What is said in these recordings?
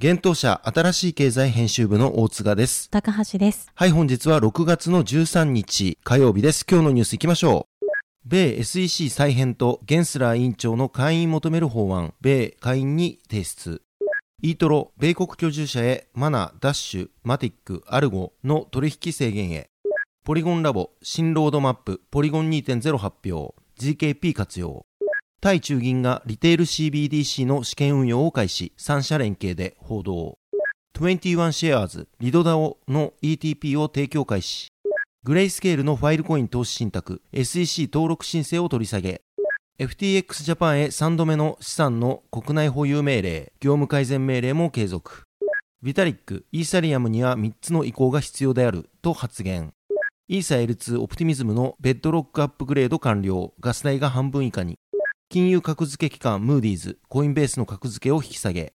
現当社新しい経済編集部の大塚です。高橋です。はい、本日は6月の13日火曜日です。今日のニュース行きましょう。米 SEC 再編とゲンスラー委員長の会員求める法案、米会員に提出。eToro、米国居住者へ MANA、DASH、MATIC、ALGO の取引制限へ。 Polygon Labs、新ロードマップ、 Polygon 2.0発表、 ZKP 活用。タイ中銀がリテール CBDC の試験運用を開始、3社連携で報道。21Shares、Lido DAO の ETP を提供開始。グレイスケールのファイルコイン投資信託、SEC 登録申請を取り下げ。FTX ジャパンへ3度目の資産の国内保有命令、業務改善命令も継続。ビタリック、イーサリアムには3つの移行が必要であると発言。イーサ L2 オプティミズムのベッドロックアップグレード完了、ガス代が半分以下に。金融格付け機関ムーディーズ、コインベースの格付けを引き下げ。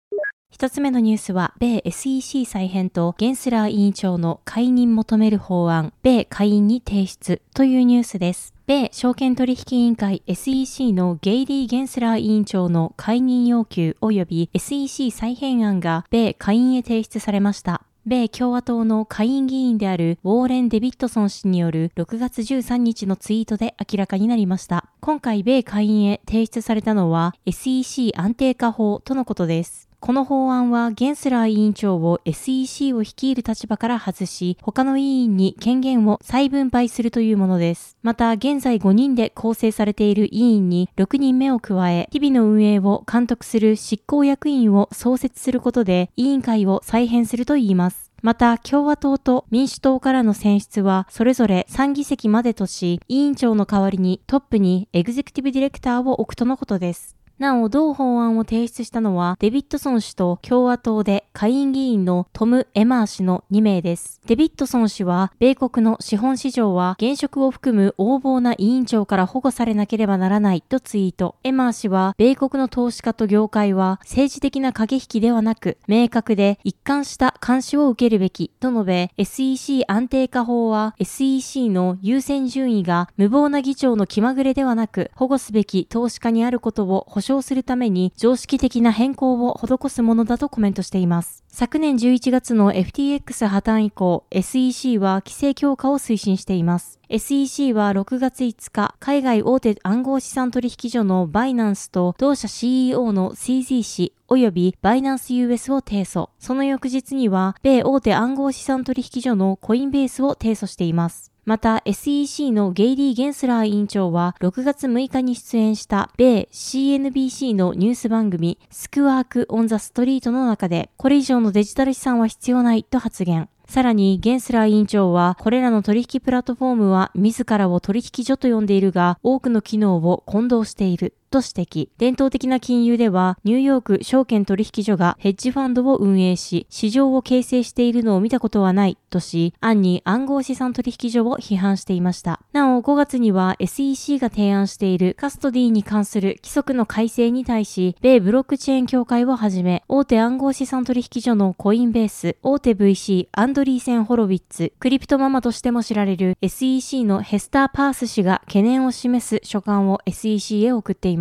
一つ目のニュースは、米 SEC 再編とゲンスラー委員長の解任求める法案、米会員に提出というニュースです。米証券取引委員会 SEC のゲイリー・ゲンスラー委員長の解任要求及び SEC 再編案が米会員へ提出されました。米共和党の下院議員であるウォーレン・デビッドソン氏による6月13日のツイートで明らかになりました。今回米下院へ提出されたのは SEC 安定化法とのことです。この法案はゲンスラー委員長を SEC を率いる立場から外し、他の委員に権限を再分配するというものです。また、現在5人で構成されている委員に6人目を加え、日々の運営を監督する執行役員を創設することで、委員会を再編するといいます。また、共和党と民主党からの選出は、それぞれ3議席までとし、委員長の代わりにトップにエグゼクティブディレクターを置くとのことです。なお、同法案を提出したのは、デビッドソン氏と共和党で下院議員のトム・エマー氏の2名です。デビッドソン氏は、米国の資本市場は現職を含む横暴な委員長から保護されなければならないとツイート。エマー氏は、米国の投資家と業界は政治的な駆け引きではなく、明確で一貫した監視を受けるべきと述べ、SEC 安定化法は SEC の優先順位が無謀な議長の気まぐれではなく、保護すべき投資家にあることを保証証するために常識的な変更を施すものだとコメントしています。昨年11月の FTX 破綻以降、SEC は規制強化を推進しています。SEC は6月5日、海外大手暗号資産取引所のバイナンスと同社 CEO の CZ 氏及びバイナンス US を提訴。その翌日には、米大手暗号資産取引所のコインベースを提訴しています。また SEC のゲイリー・ゲンスラー委員長は6月6日に出演した米 CNBC のニュース番組スクワーク・オン・ザ・ストリートの中でこれ以上のデジタル資産は必要ないと発言。さらに、ゲンスラー委員長は、これらの取引プラットフォームは自らを取引所と呼んでいるが、多くの機能を混同している。と指摘。伝統的な金融では、ニューヨーク証券取引所がヘッジファンドを運営し、市場を形成しているのを見たことはないとし、暗に暗号資産取引所を批判していました。なお、5月には SEC が提案しているカストディに関する規則の改正に対し、米ブロックチェーン協会をはじめ、大手暗号資産取引所のコインベース、大手 VC アンドリーセン・ホロウィッツ、クリプトママとしても知られる SEC のヘスター・パース氏が懸念を示す書簡を SEC へ送っています。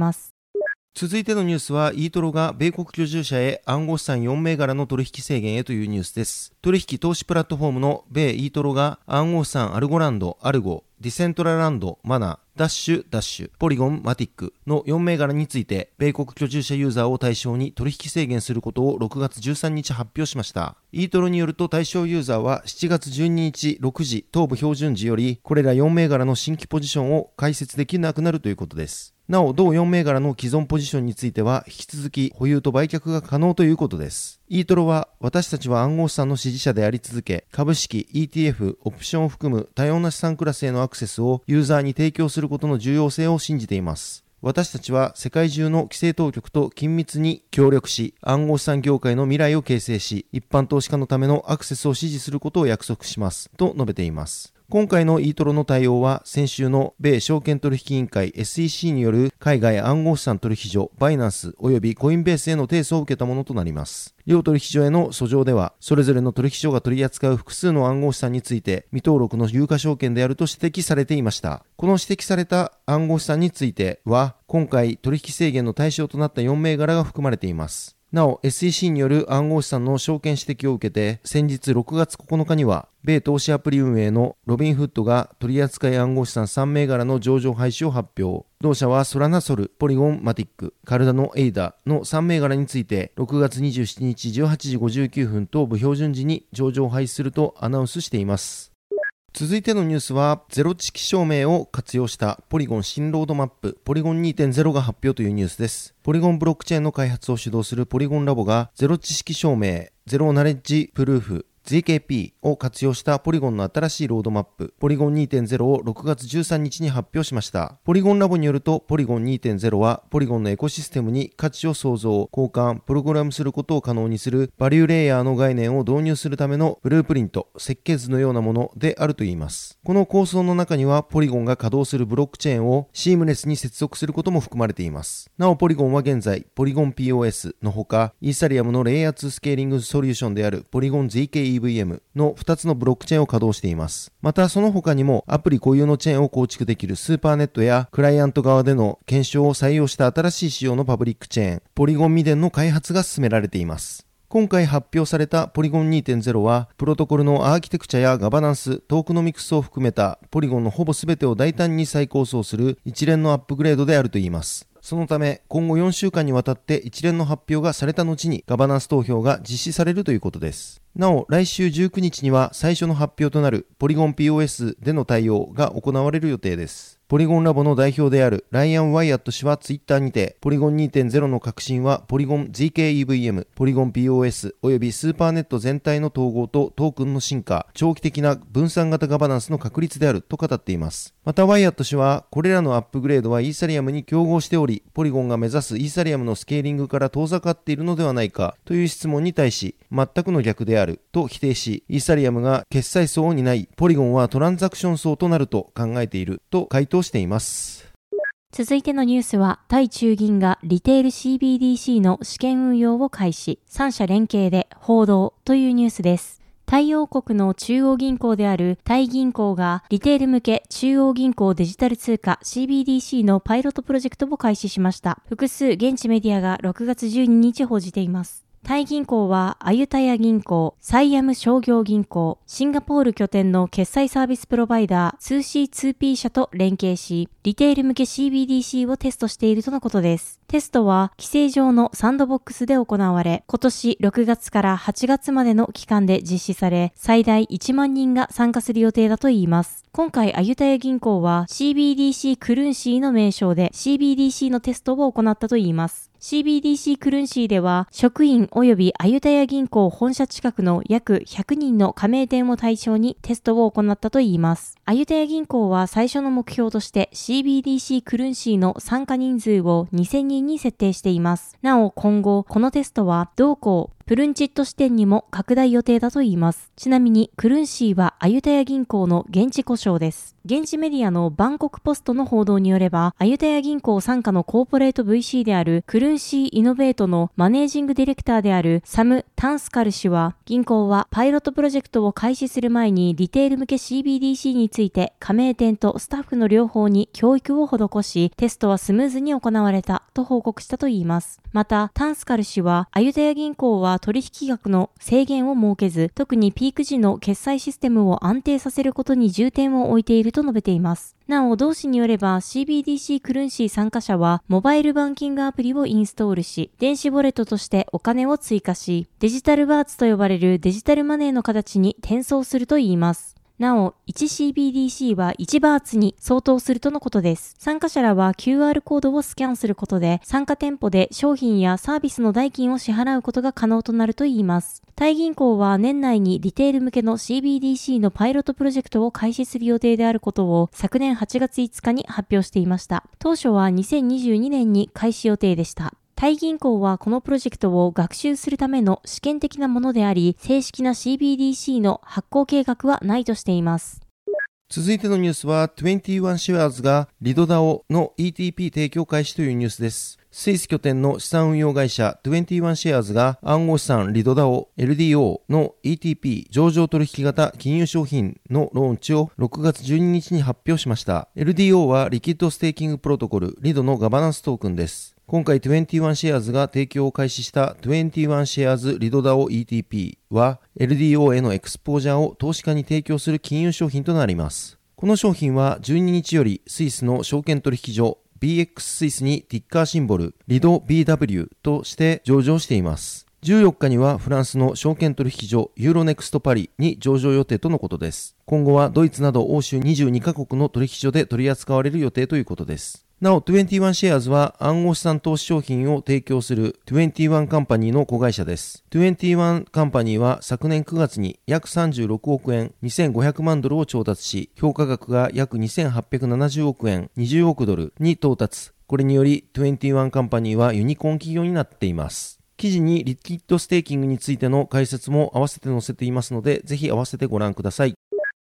続いてのニュースは、イートロが米国居住者へ暗号資産4銘柄の取引制限へというニュースです。取引投資プラットフォームの米イートロが暗号資産アルゴランド、アルゴ、ディセントラランド、マナ、ダッシュ、ダッシュ、ポリゴン、マティックの4銘柄について、米国居住者ユーザーを対象に取引制限することを6月13日発表しました。イートロによると対象ユーザーは7月12日6時東部標準時より、これら4銘柄の新規ポジションを開設できなくなるということです。なお、同4銘柄の既存ポジションについては、引き続き保有と売却が可能ということです。イートロは、私たちは暗号資産の支持者であり続け、株式、ETF、オプションを含む多様な資産クラスへのアクセスをユーザーに提供することの重要性を信じています。私たちは世界中の規制当局と緊密に協力し、暗号資産業界の未来を形成し、一般投資家のためのアクセスを支持することを約束します。と述べています。今回のイートロの対応は先週の米証券取引委員会 SEC による海外暗号資産取引所バイナンス及びコインベースへの提訴を受けたものとなります。両取引所への訴状では、それぞれの取引所が取り扱う複数の暗号資産について未登録の有価証券であると指摘されていました。この指摘された暗号資産については、今回取引制限の対象となった4銘柄が含まれています。なお、SEC による暗号資産の証券指摘を受けて、先日6月9日には、米投資アプリ運営のロビンフッドが取扱い暗号資産3銘柄の上場廃止を発表。同社はソラナソル、ポリゴンマティック、カルダノエイダの3銘柄について、6月27日18時59分東部標準時に上場廃止するとアナウンスしています。続いてのニュースは、ゼロ知識証明を活用したポリゴン新ロードマップ、ポリゴン2.0が発表というニュースです。ポリゴンブロックチェーンの開発を主導するポリゴンラボが、ゼロ知識証明、ゼロナレッジプルーフ、ZKP を活用したポリゴンの新しいロードマップ、ポリゴン2.0を6月13日に発表しました。ポリゴンラボによると、ポリゴン2.0は、ポリゴンのエコシステムに価値を創造、交換、プログラムすることを可能にするバリューレイヤーの概念を導入するためのブループリント、設計図のようなものであるといいます。この構想の中には、ポリゴンが稼働するブロックチェーンをシームレスに接続することも含まれています。なお、ポリゴンは現在、ポリゴン POS のほか、イーサリアムのレイヤー2スケーリングソリューションであるポリゴン zkEVM の2つのブロックチェーンを稼働しています。また、その他にもアプリ固有のチェーンを構築できるスーパーネットやクライアント側での検証を採用した新しい仕様のパブリックチェーン、ポリゴンミデンの開発が進められています。今回発表されたポリゴン2.0は、プロトコルのアーキテクチャやガバナンス、トークノミクスを含めたポリゴンのほぼ全てを大胆に再構想する一連のアップグレードであるといいます。そのため、今後4週間にわたって一連の発表がされた後にガバナンス投票が実施されるということです。なお、来週19日には最初の発表となるポリゴン POS での対応が行われる予定です。ポリゴンラボの代表であるライアン・ワイアット氏はツイッターにて、ポリゴン2.0の革新はポリゴン ZKEVM、ポリゴン POS およびスーパーネット全体の統合とトークンの進化、長期的な分散型ガバナンスの確立であると語っています。また、ワイアット氏は、これらのアップグレードはイーサリアムに競合しており、ポリゴンが目指すイーサリアムのスケーリングから遠ざかっているのではないかという質問に対し、全くの逆であると否定し、イーサリアムが決済層を担い、ポリゴンはトランザクション層となると考えていると回答しています。続いてのニュースは、対中銀がリテール CBDC の試験運用を開始、3社連携で報道というニュースです。対応国の中央銀行であるタイ銀行がリテール向け中央銀行デジタル通貨 CBDC のパイロットプロジェクトを開始しました。複数現地メディアが6月12日報じています。タイ銀行は、アユタヤ銀行、サイアム商業銀行、シンガポール拠点の決済サービスプロバイダー 2C2P 社と連携し、リテール向け CBDC をテストしているとのことです。テストは、規制上のサンドボックスで行われ、今年6月から8月までの期間で実施され、最大1万人が参加する予定だといいます。今回、アユタヤ銀行は CBDC クルンシーの名称で CBDC のテストを行ったといいます。CBDC クルンシーでは、職員及びアユタヤ銀行本社近くの約100人の加盟店を対象にテストを行ったといいます。アユタヤ銀行は最初の目標として CBDC クルンシーの参加人数を2000人に設定しています。なお今後、このテストは同行プルンチット支店にも拡大予定だといいます。ちなみに、クルンシーはアユタヤ銀行の現地故障です。現地メディアのバンコクポストの報道によれば、アユタヤ銀行傘下のコーポレート VC であるクルンシーイノベートのマネージングディレクターであるサム・タンスカル氏は、銀行はパイロットプロジェクトを開始する前にリテール向け CBDC について加盟店とスタッフの両方に教育を施し、テストはスムーズに行われたと報告したといいます。また、タンスカル氏は、アユタヤ銀行は取引額の制限を設けず、特にピーク時の決済システムを安定させることに重点を置いていると述べています。なお、同氏によれば CBDC クルンシー参加者はモバイルバンキングアプリをインストールし、電子ウォレットとしてお金を追加し、デジタルバーツと呼ばれるデジタルマネーの形に転送するといいます。なお、1CBDC は1バーツに相当するとのことです。参加者らは QR コードをスキャンすることで、参加店舗で商品やサービスの代金を支払うことが可能となるといいます。タイ銀行は年内にリテール向けの CBDC のパイロットプロジェクトを開始する予定であることを昨年8月5日に発表していました。当初は2022年に開始予定でした。タイ銀行はこのプロジェクトを学習するための試験的なものであり、正式な CBDC の発行計画はないとしています。続いてのニュースは、21シェアーズがリドダオの ETP 提供開始というニュースです。スイス拠点の資産運用会社21シェアーズが暗号資産リドダオ LDO の ETP 上場取引型金融商品のローンチを6月12日に発表しました。LDO はリキッドステーキングプロトコルリドのガバナンストークンです。今回21シェアーズが提供を開始した21シェアーズリドダオ ETP は LDO へのエクスポージャーを投資家に提供する金融商品となります。この商品は12日よりスイスの証券取引所 BX スイスにティッカーシンボルリド BW として上場しています。14日にはフランスの証券取引所ユーロネクストパリに上場予定とのことです。今後はドイツなど欧州22カ国の取引所で取り扱われる予定ということです。なお、21シェアーズは暗号資産投資商品を提供する21カンパニーの子会社です。21カンパニーは昨年9月に約36億円2500万ドルを調達し、評価額が約2870億円20億ドルに到達。これにより21カンパニーはユニコーン企業になっています。記事にリキッドステーキングについての解説も合わせて載せていますので、ぜひ合わせてご覧ください。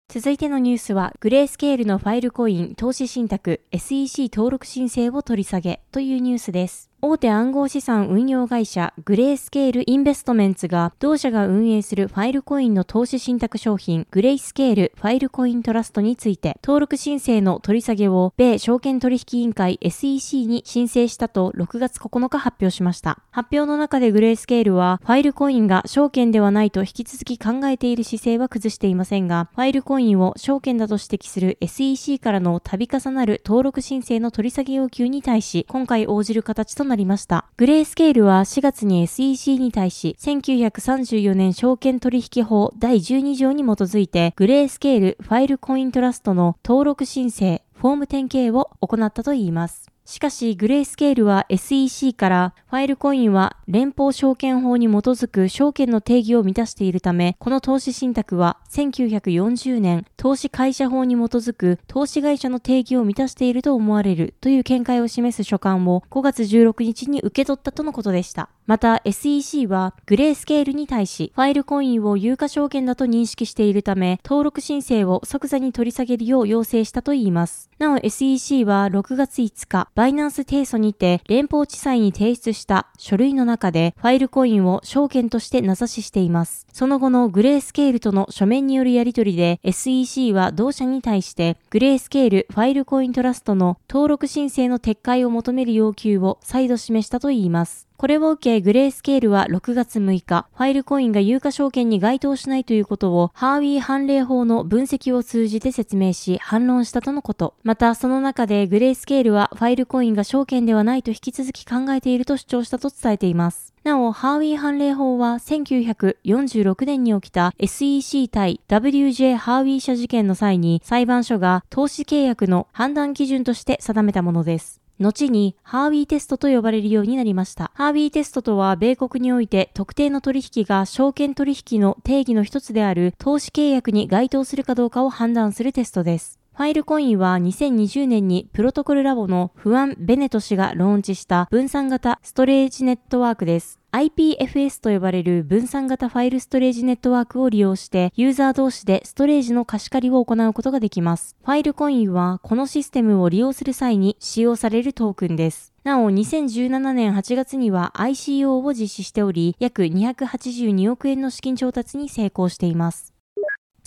続いてのニュースは、グレースケールのファイルコイン投資信託 SEC 登録申請を取り下げというニュースです。大手暗号資産運用会社グレースケールインベストメンツが同社が運営するファイルコインの投資信託商品グレイスケールファイルコイントラストについて登録申請の取り下げを米証券取引委員会 SEC に申請したと6月9日発表しました。発表の中でグレースケールはファイルコインが証券ではないと引き続き考えている姿勢は崩していませんがファイルコインを証券だと指摘する SEC からの度重なる登録申請の取り下げ要求に対し今回応じる形となりました。グレースケールは4月に SEC に対し、1934年証券取引法第12条に基づいて、グレースケールファイルコイントラストの登録申請、フォーム点検を行ったといいます。しかし、グレースケールは SEC からファイルコインは連邦証券法に基づく証券の定義を満たしているため、この投資信託は1940年投資会社法に基づく投資会社の定義を満たしていると思われるという見解を示す書簡を5月16日に受け取ったとのことでした。また SEC はグレースケールに対しファイルコインを有価証券だと認識しているため登録申請を即座に取り下げるよう要請したといいます。なお SEC は6月5日バイナンス提訴にて連邦地裁に提出した書類の中でファイルコインを証券として名指ししています。その後のグレースケールとの書面によるやり取りで SEC は同社に対してグレースケールファイルコイントラストの登録申請の撤回を求める要求を再度示したといいます。これを受け、グレースケールは6月6日、ファイルコインが有価証券に該当しないということを、ハーウィー判例法の分析を通じて説明し、反論したとのこと。また、その中で、グレースケールは、ファイルコインが証券ではないと引き続き考えていると主張したと伝えています。なお、ハーウィー判例法は1946年に起きた SEC 対 WJ ハーウィー社事件の際に裁判所が投資契約の判断基準として定めたものです。後にハーウィーテストと呼ばれるようになりました。ハーウィーテストとは米国において特定の取引が証券取引の定義の一つである投資契約に該当するかどうかを判断するテストです。ファイルコインは2020年にプロトコルラボのフアン・ベネト氏がローンチした分散型ストレージネットワークです。IPFS と呼ばれる分散型ファイルストレージネットワークを利用してユーザー同士でストレージの貸し借りを行うことができます。ファイルコインはこのシステムを利用する際に使用されるトークンです。なお、2017年8月には ICO を実施しており、約282億円の資金調達に成功しています。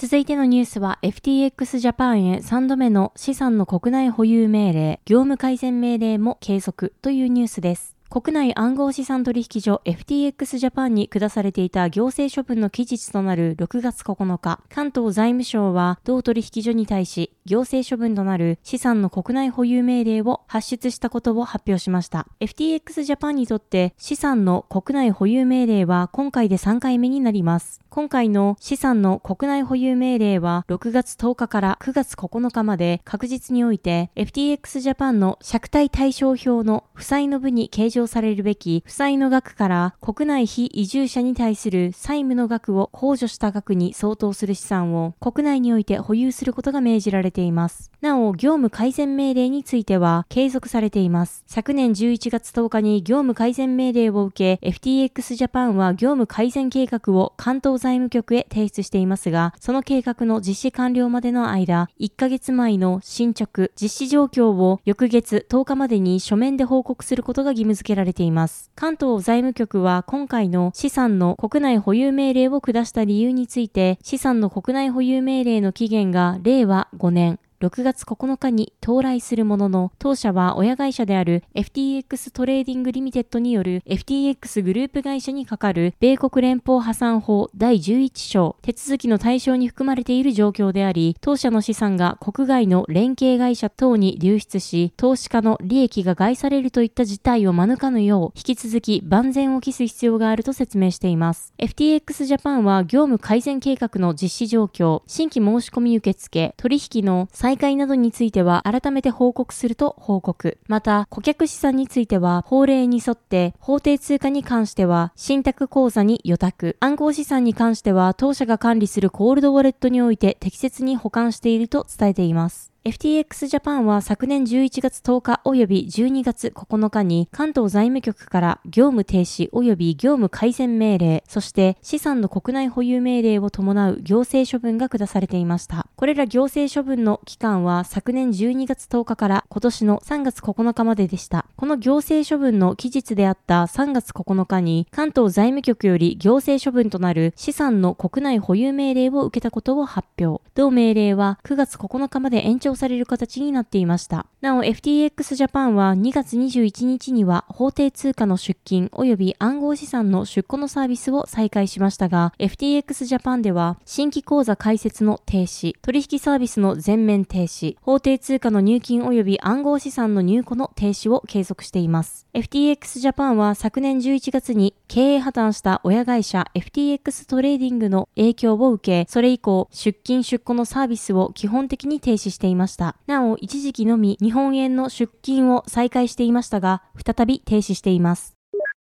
続いてのニュースは FTX ジャパンへ3度目の資産の国内保有命令、業務改善命令も継続というニュースです。国内暗号資産取引所 FTX ジャパンに下されていた行政処分の期日となる6月9日、関東財務省は同取引所に対し行政処分となる資産の国内保有命令を発出したことを発表しました。FTX ジャパンにとって資産の国内保有命令は今回で3回目になります。今回の資産の国内保有命令は6月10日から9月9日まで確実において FTX ジャパンの借貸対象表の負債の部に計上されるべき負債の額から国内非移住者に対する債務の額を控除した額に相当する資産を国内において保有することが命じられています。なお、業務改善命令については継続されています。昨年11月10日に業務改善命令を受け、FTX ジャパンは業務改善計画を関東財務局へ提出していますが、その計画の実施完了までの間、1ヶ月前の進捗、実施状況を翌月10日までに書面で報告することが義務付けられています。関東財務局は今回の資産の国内保有命令を下した理由について、資産の国内保有命令の期限が令和5年、6月9日に到来するものの、当社は親会社である FTX トレーディングリミテッドによる FTX グループ会社にかかる米国連邦破産法第11章手続きの対象に含まれている状況であり、当社の資産が国外の連携会社等に流出し、投資家の利益が害されるといった事態を招かぬよう、引き続き万全を期す必要があると説明しています。FTX ジャパンは業務改善計画の実施状況、新規申し込み受付、取引の再再開などについては改めて報告すると報告。また、顧客資産については法令に沿って法定通貨に関しては信託口座に預託。暗号資産に関しては当社が管理するコールドウォレットにおいて適切に保管していると伝えています。FTX ジャパンは昨年11月10日及び12月9日に関東財務局から業務停止及び業務改善命令、そして資産の国内保有命令を伴う行政処分が下されていました。これら行政処分の期間は昨年12月10日から今年の3月9日まででした。この行政処分の期日であった3月9日に関東財務局より行政処分となる資産の国内保有命令を受けたことを発表。同命令は9月9日まで延長される形になっていました。なお FTX ジャパンは2月21日には法定通貨の出金及び暗号資産の出庫のサービスを再開しましたが、FTX ジャパンでは新規口座開設の停止、取引サービスの全面停止、法定通貨の入金及び暗号資産の入庫の停止を継続しています。FTX ジャパンは昨年11月に経営破綻した親会社 FTX トレーディングの影響を受け、それ以降出金出庫のサービスを基本的に停止していますした。なお、一時期のみ日本円の出金を再開していましたが、再び停止しています。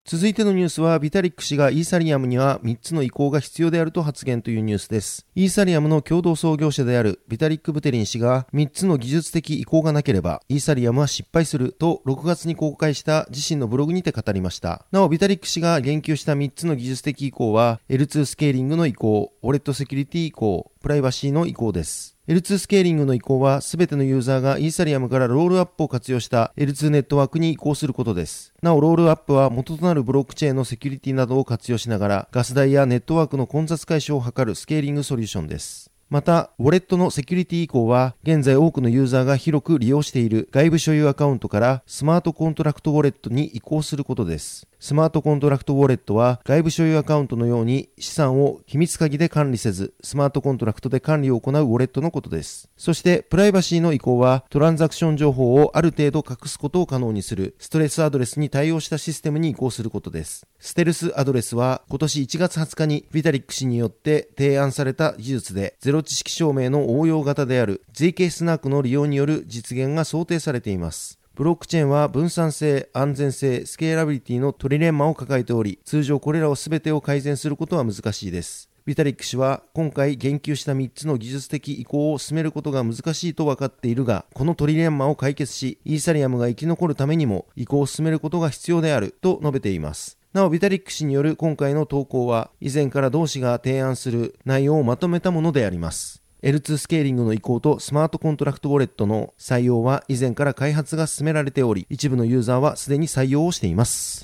続いてのニュースは、ビタリック氏がイーサリアムには3つの移行が必要であると発言というニュースです。イーサリアムの共同創業者であるビタリック・ブテリン氏が3つの技術的移行がなければ、イーサリアムは失敗すると6月に公開した自身のブログにて語りました。なお、ビタリック氏が言及した3つの技術的移行は、L2 スケーリングの移行、ウォレットセキュリティ移行、プライバシーの移行です。L2 スケーリングの移行は、すべてのユーザーがイーサリアムからロールアップを活用した L2 ネットワークに移行することです。なお、ロールアップは元となるブロックチェーンのセキュリティなどを活用しながら、ガス代やネットワークの混雑解消を図るスケーリングソリューションです。また、ウォレットのセキュリティ移行は、現在多くのユーザーが広く利用している外部所有アカウントからスマートコントラクトウォレットに移行することです。スマートコントラクトウォレットは外部所有アカウントのように資産を秘密鍵で管理せず、スマートコントラクトで管理を行うウォレットのことです。そして、プライバシーの移行はトランザクション情報をある程度隠すことを可能にするステルスアドレスに対応したシステムに移行することです。ステルスアドレスは今年1月20日にビタリック氏によって提案された技術で、ゼロ知識証明の応用型である ZK スナークの利用による実現が想定されています。ブロックチェーンは分散性、安全性、スケーラビリティのトリレンマを抱えており、通常これらを全てを改善することは難しいです。ビタリック氏は今回言及した3つの技術的移行を進めることが難しいと分かっているが、このトリレンマを解決し、イーサリアムが生き残るためにも移行を進めることが必要であると述べています。なお、ビタリック氏による今回の投稿は、以前から同氏が提案する内容をまとめたものであります。L2 スケーリングの移行とスマートコントラクトウォレットの採用は以前から開発が進められており、一部のユーザーはすでに採用をしています。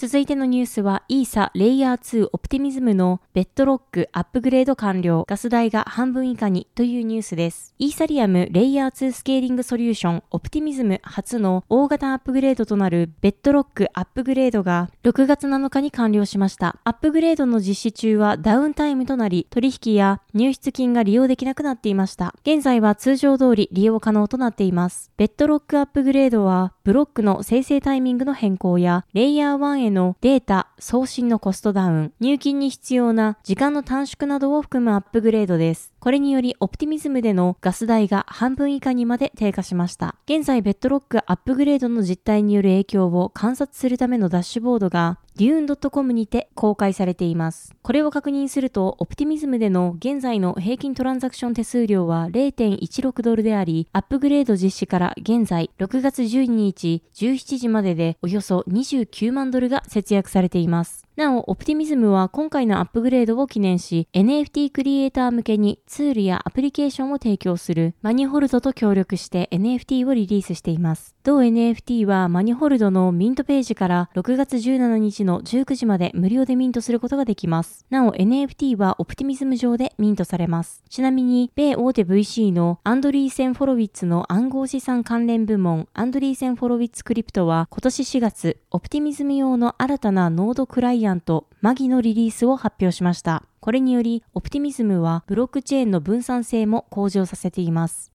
続いてのニュースは、イーサレイヤー2オプティミズムのベッドロックアップグレード完了、ガス代が半分以下にというニュースです。イーサリアムレイヤー2スケーリングソリューションオプティミズム初の大型アップグレードとなるベッドロックアップグレードが6月7日に完了しました。アップグレードの実施中はダウンタイムとなり、取引や入出金が利用できなくなっていました。現在は通常通り利用可能となっています。ベッドロックアップグレードは、ブロックの生成タイミングの変更や、レイヤー1へのデータ、送信のコストダウン、入金に必要な時間の短縮などを含むアップグレードです。これによりオプティミズムでのガス代が半分以下にまで低下しました。現在ベッドロックアップグレードの実態による影響を観察するためのダッシュボードがデューン .com にて公開されています。これを確認すると、オプティミズムでの現在の平均トランザクション手数料は0.16ドルであり、アップグレード実施から現在6月12日17時まででおよそ29万ドルが節約されています。なお、オプティミズムは今回のアップグレードを記念し、NFT クリエイター向けにツールやアプリケーションを提供するマニホルドと協力して NFT をリリースしています。同 NFT はマニホルドのミントページから6月17日の19時まで無料でミントすることができます。なお NFT はオプティミズム上でミントされます。ちなみに、米大手 VC のアンドリーセン・フォロウィッツの暗号資産関連部門アンドリーセン・フォロウィッツクリプトは今年4月、オプティミズム用の新たなノードクライアントマギのリリースを発表しました。これにより、オプティミズムはブロックチェーンの分散性も向上させています。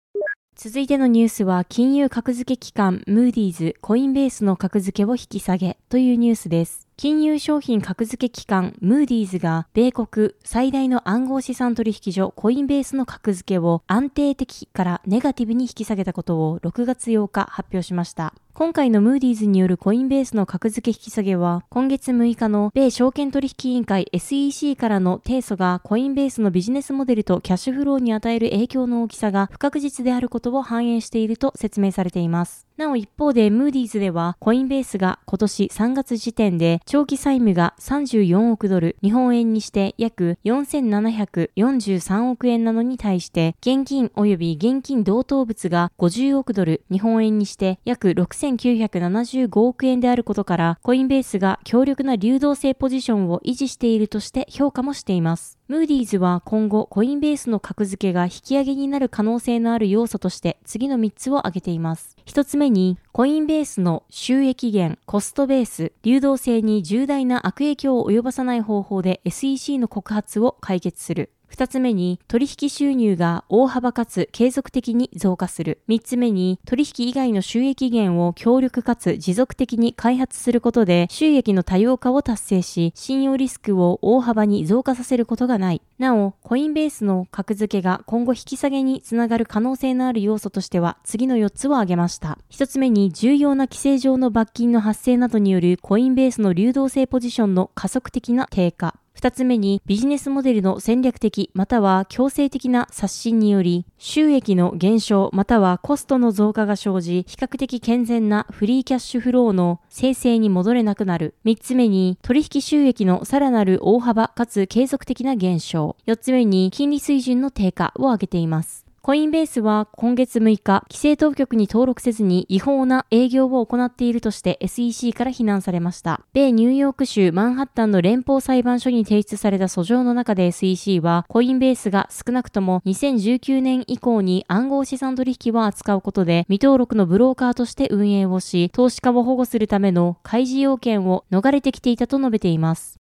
続いてのニュースは、金融格付け機関ムーディーズ、コインベースの格付けを引き下げというニュースです。金融商品格付け機関ムーディーズが米国最大の暗号資産取引所コインベースの格付けを安定的からネガティブに引き下げたことを6月8日発表しました。今回のムーディーズによるコインベースの格付け引き下げは、今月6日の米証券取引委員会 SEC からの提訴がコインベースのビジネスモデルとキャッシュフローに与える影響の大きさが不確実であることを反映していると説明されています。なお一方でムーディーズではコインベースが今年3月時点で長期債務が34億ドル、日本円にして約4743億円なのに対して現金及び現金同等物が50億ドル、日本円にして約6 6975億円であることから、コインベースが強力な流動性ポジションを維持しているとして評価もしています。ムーディーズは今後コインベースの格付けが引き上げになる可能性のある要素として次の3つを挙げています。1つ目に、コインベースの収益源、コストベース、流動性に重大な悪影響を及ばさない方法で SEC の告発を解決する。二つ目に、取引収入が大幅かつ継続的に増加する。三つ目に、取引以外の収益源を強力かつ持続的に開発することで、収益の多様化を達成し、信用リスクを大幅に増加させることがない。なお、コインベースの格付けが今後引き下げにつながる可能性のある要素としては、次の4つを挙げました。一つ目に、重要な規制上の罰金の発生などによるコインベースの流動性ポジションの加速的な低下。二つ目にビジネスモデルの戦略的または強制的な刷新により収益の減少またはコストの増加が生じ比較的健全なフリーキャッシュフローの生成に戻れなくなる。三つ目に取引収益のさらなる大幅かつ継続的な減少。四つ目に金利水準の低下を挙げています。コインベースは今月6日、規制当局に登録せずに違法な営業を行っているとして SEC から非難されました。米ニューヨーク州マンハッタンの連邦裁判所に提出された訴状の中で SEC は、コインベースが少なくとも2019年以降に暗号資産取引を扱うことで、未登録のブローカーとして運営をし、投資家を保護するための開示要件を逃れてきていたと述べています。